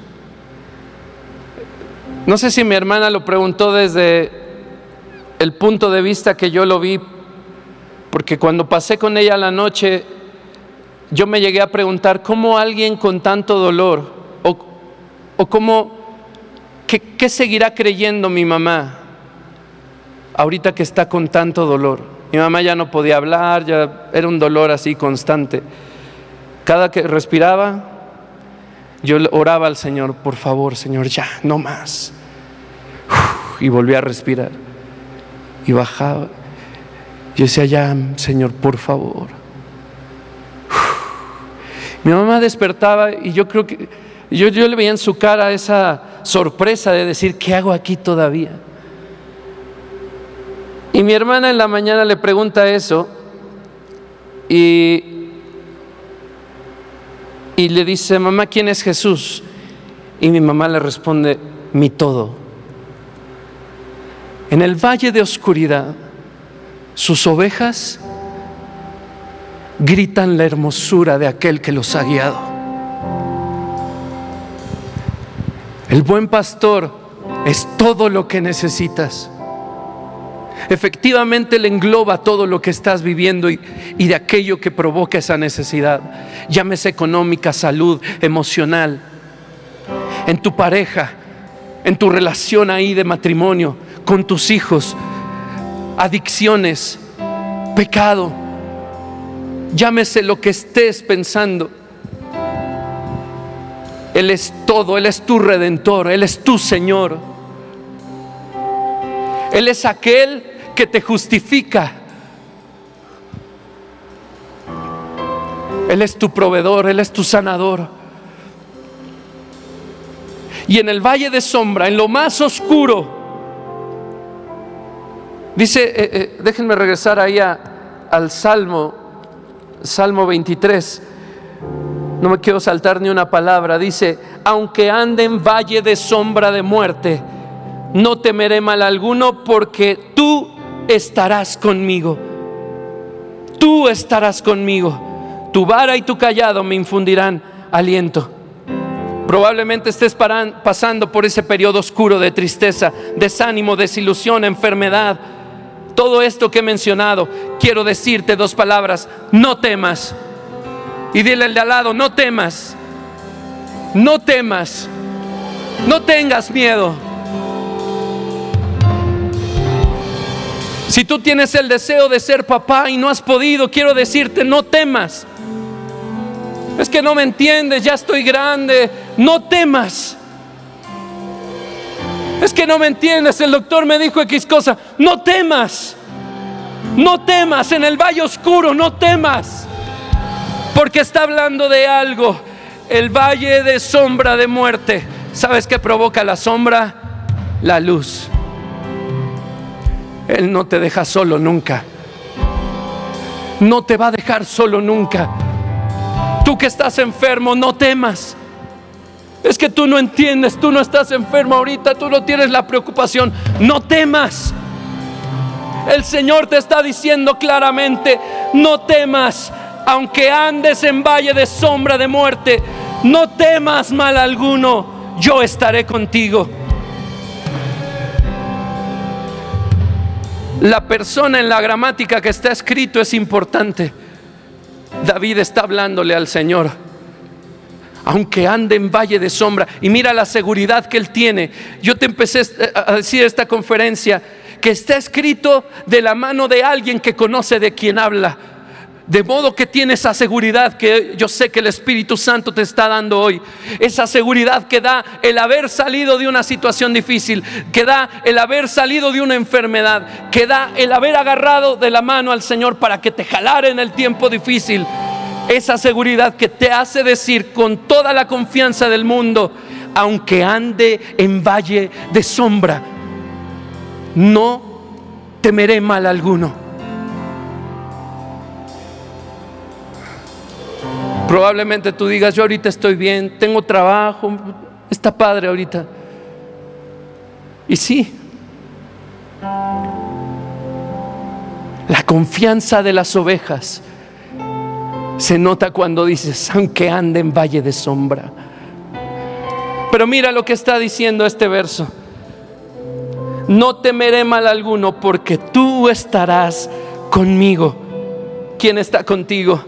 Speaker 2: No sé si mi hermana lo preguntó desde el punto de vista que yo lo vi, porque cuando pasé con ella la noche, yo me llegué a preguntar cómo alguien con tanto dolor o, o cómo, ¿qué, ¿qué seguirá creyendo mi mamá ahorita que está con tanto dolor? Mi mamá ya no podía hablar, ya era un dolor así constante. Cada que respiraba, yo oraba al Señor, por favor, Señor, ya, no más. Y volví a respirar. Y bajaba. Yo decía, ya, Señor, por favor. Mi mamá despertaba y yo creo que yo, yo le veía en su cara esa sorpresa de decir, ¿qué hago aquí todavía? Y mi hermana en la mañana le pregunta eso y, y le dice, mamá, ¿quién es Jesús? Y mi mamá le responde, mi todo. En el valle de oscuridad, sus ovejas gritan la hermosura de aquel que los ha guiado. El buen pastor es todo lo que necesitas. Efectivamente le engloba todo lo que estás viviendo y, y, de aquello que provoca esa necesidad. Llámese económica, salud, emocional, en tu pareja, en tu relación ahí de matrimonio, con tus hijos, adicciones, pecado. Llámese lo que estés pensando. Él es todo, Él es tu redentor, Él es tu Señor. Él es aquel que te justifica. Él es tu proveedor, Él es tu sanador. Y en el valle de sombra, en lo más oscuro, dice, eh, eh, déjenme regresar ahí a, al Salmo, Salmo 23. No me quiero saltar ni una palabra. Dice, aunque ande en valle de sombra de muerte, no temeré mal alguno porque tú estarás conmigo. Tú estarás conmigo. Tu vara y tu callado me infundirán aliento. Probablemente estés pasando por ese periodo oscuro de tristeza, desánimo, desilusión, enfermedad. Todo esto que he mencionado, quiero decirte dos palabras, no temas. Y dile al de al lado, no temas. No temas. No tengas miedo. Si tú tienes el deseo de ser papá y no has podido, quiero decirte, no temas. Es que no me entiendes, ya estoy grande, no temas. Es que no me entiendes, el doctor me dijo X cosa, no temas. No temas en el valle oscuro, no temas. Porque está hablando de algo, el valle de sombra de muerte. ¿Sabes qué provoca la sombra? La luz. Él no te deja solo nunca. No te va a dejar solo nunca. Tú que estás enfermo, no temas. Es que tú no entiendes, tú no estás enfermo ahorita, tú no tienes la preocupación. No temas. El Señor te está diciendo claramente, no temas, aunque andes en valle de sombra de muerte, no temas mal alguno, yo estaré contigo. La persona en la gramática que está escrito es importante. David está hablándole al Señor. Aunque ande en valle de sombra. Y mira la seguridad que él tiene. Yo te empecé a decir esta conferencia que está escrito de la mano de alguien que conoce de quien habla. De modo que tiene esa seguridad que yo sé que el Espíritu Santo te está dando hoy. Esa seguridad que da el haber salido de una situación difícil, que da el haber salido de una enfermedad, que da el haber agarrado de la mano al Señor para que te jalara en el tiempo difícil. Esa seguridad que te hace decir con toda la confianza del mundo, aunque ande en valle de sombra, no temeré mal alguno Probablemente tú digas, yo ahorita estoy bien, tengo trabajo, está padre ahorita. Y sí, la confianza de las ovejas se nota cuando dices, aunque ande en valle de sombra. Pero mira lo que está diciendo este verso. No temeré mal alguno porque tú estarás conmigo. ¿Quién está contigo?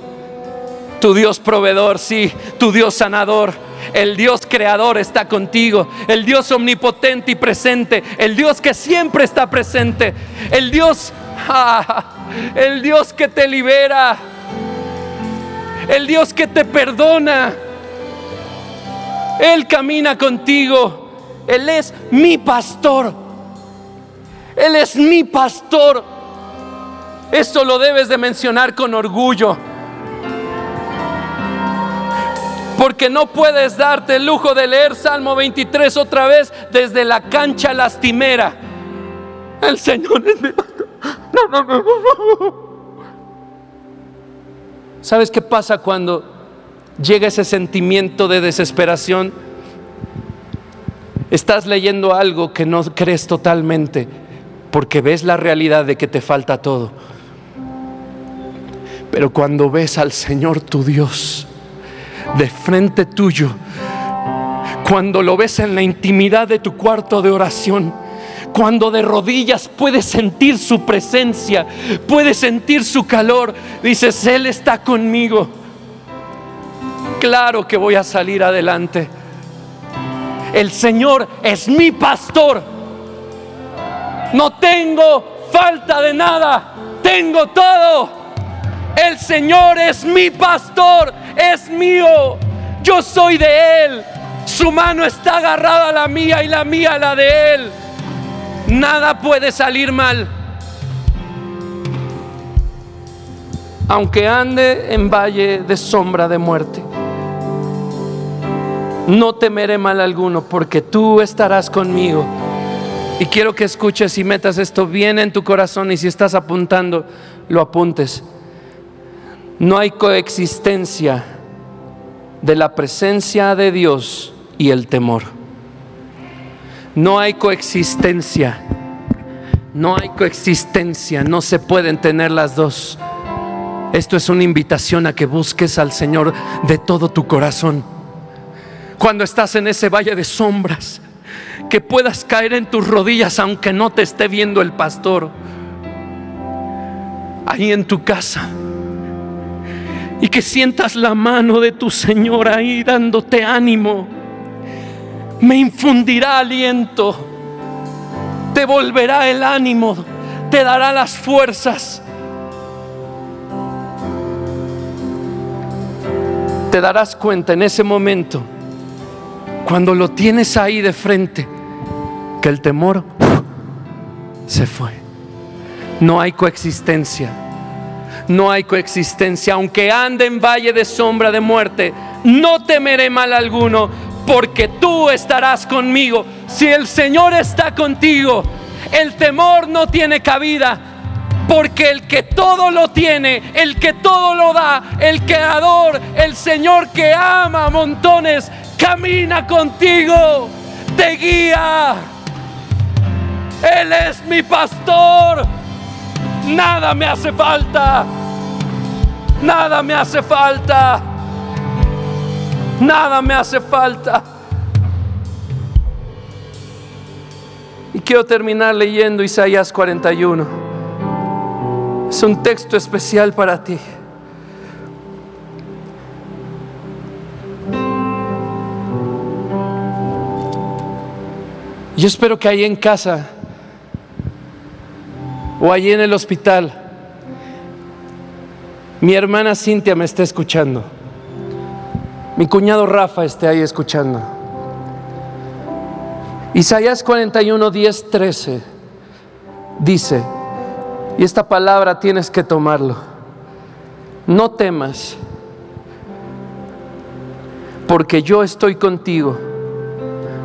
Speaker 2: Tu Dios proveedor, sí, tu Dios sanador. El Dios creador está contigo. El Dios omnipotente y presente. El Dios que siempre está presente. El Dios, ah, el Dios que te libera. El Dios que te perdona. Él camina contigo. Él es mi pastor. Él es mi pastor. Esto lo debes de mencionar con orgullo. Porque no puedes darte el lujo de leer Salmo 23 otra vez desde la cancha lastimera. El Señor es mi no, no, no, ¿Sabes qué pasa cuando llega ese sentimiento de desesperación? Estás leyendo algo que no crees totalmente porque ves la realidad de que te falta todo. Pero cuando ves al Señor tu Dios, de frente tuyo, cuando lo ves en la intimidad de tu cuarto de oración, cuando de rodillas puedes sentir su presencia, puedes sentir su calor, dices, Él está conmigo. Claro que voy a salir adelante. El Señor es mi pastor. No tengo falta de nada, tengo todo. El Señor es mi pastor es mío, yo soy de Él. Su mano está agarrada a la mía y la mía a la de Él. Nada puede salir mal. Aunque ande en valle de sombra de muerte, no temeré mal alguno porque tú estarás conmigo. Y quiero que escuches y metas esto bien en tu corazón y si estás apuntando, lo apuntes. No hay coexistencia de la presencia de Dios y el temor. No hay coexistencia. No hay coexistencia. No se pueden tener las dos. Esto es una invitación a que busques al Señor de todo tu corazón. Cuando estás en ese valle de sombras, que puedas caer en tus rodillas aunque no te esté viendo el pastor. Ahí en tu casa y que sientas la mano de tu Señor ahí dándote ánimo. Me infundirá aliento, te volverá el ánimo, te dará las fuerzas. Te darás cuenta en ese momento, cuando lo tienes ahí de frente, que el temor se fue. No hay coexistencia no hay coexistencia. Aunque ande en valle de sombra de muerte, no temeré mal alguno, porque tú estarás conmigo. Si el Señor está contigo, el temor no tiene cabida. Porque el que todo lo tiene, el que todo lo da, el creador, el Señor que ama montones, camina contigo, te guía. Él es mi pastor Nada me hace falta. Nada me hace falta. Nada me hace falta. Y quiero terminar leyendo Isaías 41. Es un texto especial para ti. Yo espero que ahí en casa o allí en el hospital, mi hermana Cintia me está escuchando, mi cuñado Rafa esté ahí escuchando. Isaías 41, 10, 13 dice, y esta palabra tienes que tomarlo, no temas, porque yo estoy contigo,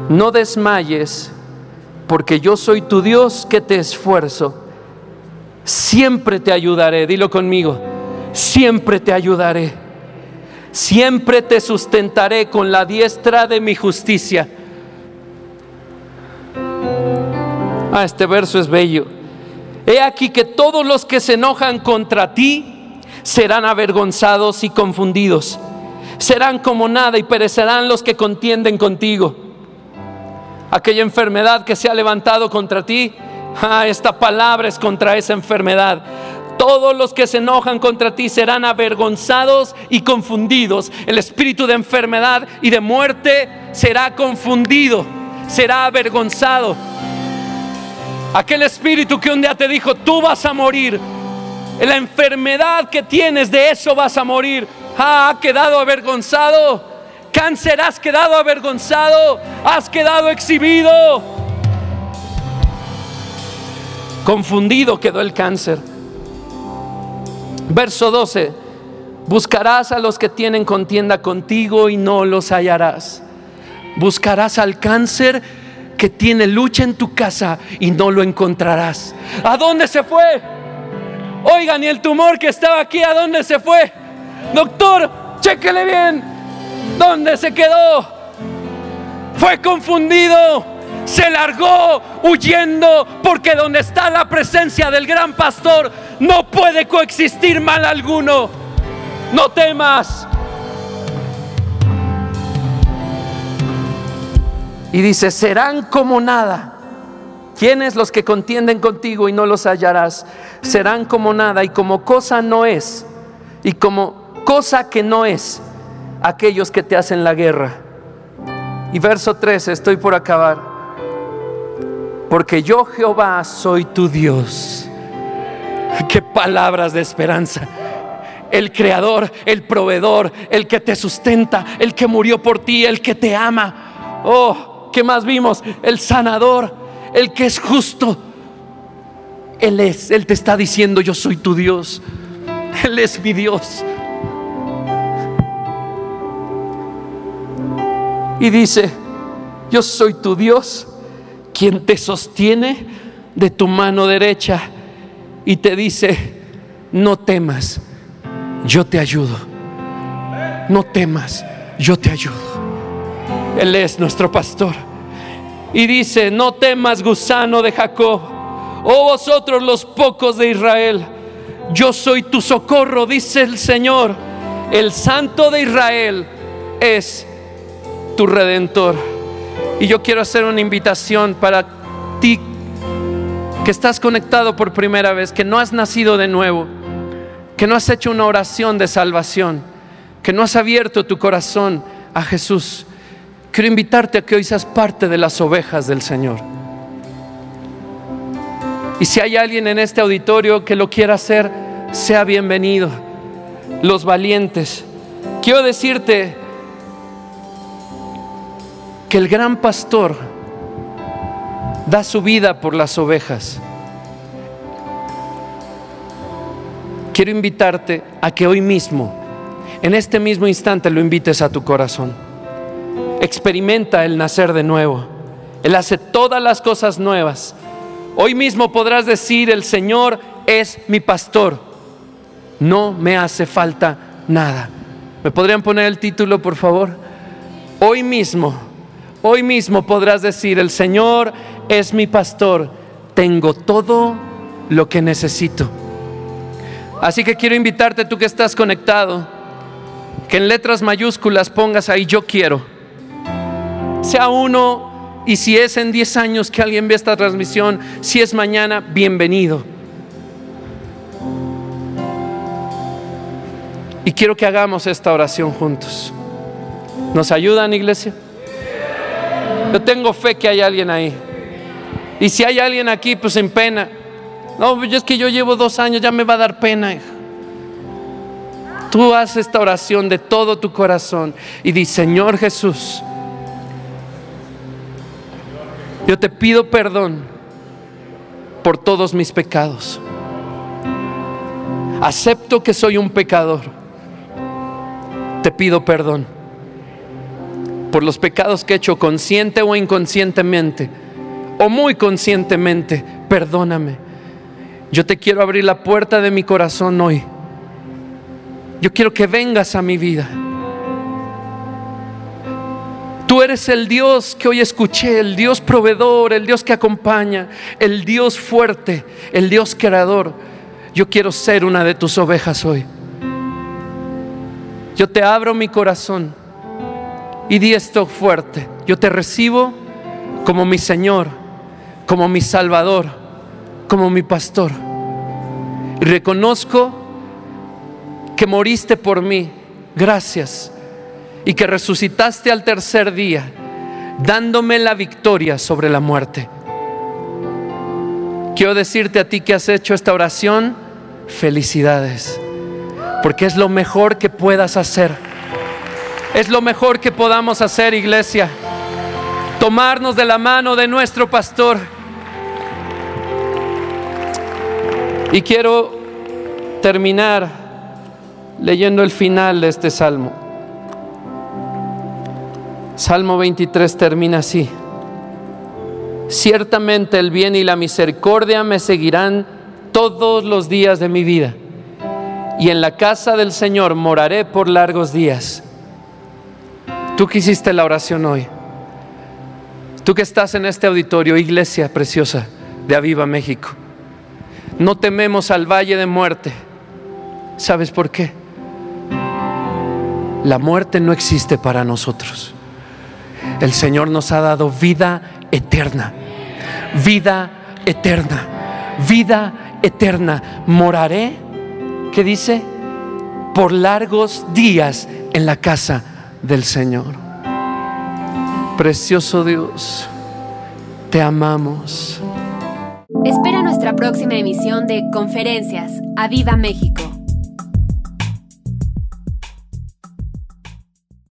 Speaker 2: no desmayes, porque yo soy tu Dios que te esfuerzo siempre te ayudaré, dilo conmigo, siempre te ayudaré, siempre te sustentaré con la diestra de mi justicia. Ah, este verso es bello. He aquí que todos los que se enojan contra ti serán avergonzados y confundidos. Serán como nada y perecerán los que contienden contigo. Aquella enfermedad que se ha levantado contra ti, Ah, esta palabra es contra esa enfermedad. Todos los que se enojan contra ti serán avergonzados y confundidos. El espíritu de enfermedad y de muerte será confundido, será avergonzado. Aquel espíritu que un día te dijo, tú vas a morir. La enfermedad que tienes, de eso vas a morir. ha quedado avergonzado. Cáncer, has quedado avergonzado. Has quedado exhibido. Confundido quedó el cáncer. Verso 12. Buscarás a los que tienen contienda contigo y no los hallarás. Buscarás al cáncer que tiene lucha en tu casa y no lo encontrarás. ¿A dónde se fue? Oigan, y el tumor que estaba aquí, ¿a dónde se fue? Doctor, chéquele bien. ¿Dónde se quedó? Fue confundido. Se largó huyendo porque donde está la presencia del gran pastor no puede coexistir mal alguno. No temas. Y dice, serán como nada. ¿Quiénes los que contienden contigo y no los hallarás? Serán como nada y como cosa no es. Y como cosa que no es aquellos que te hacen la guerra. Y verso 13, estoy por acabar. Porque yo Jehová soy tu Dios. Qué palabras de esperanza. El creador, el proveedor, el que te sustenta, el que murió por ti, el que te ama. Oh, ¿Qué más vimos? El sanador, el que es justo. Él es, Él te está diciendo, yo soy tu Dios. Él es mi Dios. Y dice, yo soy tu Dios, quien te sostiene de tu mano derecha y te dice, no temas, yo te ayudo. No temas, yo te ayudo. Él es nuestro pastor. Y dice, no temas gusano de Jacob, oh vosotros los pocos de Israel, yo soy tu socorro, dice el Señor. El santo de Israel es tu redentor. Y yo quiero hacer una invitación para ti que estás conectado por primera vez, que no has nacido de nuevo, que no has hecho una oración de salvación, que no has abierto tu corazón a Jesús. Quiero invitarte a que hoy seas parte de las ovejas del Señor. Y si hay alguien en este auditorio que lo quiera hacer, sea bienvenido. Los valientes. Quiero decirte que el gran pastor da su vida por las ovejas. Quiero invitarte a que hoy mismo, en este mismo instante, lo invites a tu corazón experimenta el nacer de nuevo. Él hace todas las cosas nuevas. Hoy mismo podrás decir, el Señor es mi pastor. No me hace falta nada. ¿Me podrían poner el título, por favor? Hoy mismo, hoy mismo podrás decir, el Señor es mi pastor. Tengo todo lo que necesito. Así que quiero invitarte, tú que estás conectado, que en letras mayúsculas pongas ahí yo quiero sea uno y si es en 10 años que alguien ve esta transmisión, si es mañana, bienvenido. Y quiero que hagamos esta oración juntos. ¿Nos ayudan, iglesia? Yo tengo fe que hay alguien ahí. Y si hay alguien aquí, pues en pena. No, es que yo llevo dos años, ya me va a dar pena. Tú haz esta oración de todo tu corazón y di, Señor Jesús, yo te pido perdón por todos mis pecados. Acepto que soy un pecador. Te pido perdón por los pecados que he hecho consciente o inconscientemente, o muy conscientemente. Perdóname. Yo te quiero abrir la puerta de mi corazón hoy. Yo quiero que vengas a mi vida. Tú eres el Dios que hoy escuché, el Dios proveedor, el Dios que acompaña, el Dios fuerte, el Dios creador. Yo quiero ser una de tus ovejas hoy. Yo te abro mi corazón y di esto fuerte. Yo te recibo como mi Señor, como mi Salvador, como mi pastor. Y reconozco que moriste por mí. Gracias. Y que resucitaste al tercer día, dándome la victoria sobre la muerte. Quiero decirte a ti que has hecho esta oración, felicidades, porque es lo mejor que puedas hacer. Es lo mejor que podamos hacer, iglesia. Tomarnos de la mano de nuestro pastor. Y quiero terminar leyendo el final de este salmo. Salmo 23 termina así. Ciertamente el bien y la misericordia me seguirán todos los días de mi vida, y en la casa del Señor moraré por largos días. Tú que hiciste la oración hoy, tú que estás en este auditorio, iglesia preciosa de Aviva México, no tememos al valle de muerte. ¿Sabes por qué? La muerte no existe para nosotros. El Señor nos ha dado vida eterna vida eterna, vida eterna. Moraré, ¿qué dice? Por largos días en la casa del Señor. Precioso Dios, te amamos.
Speaker 1: Espera nuestra próxima emisión de Conferencias. ¡A Viva México!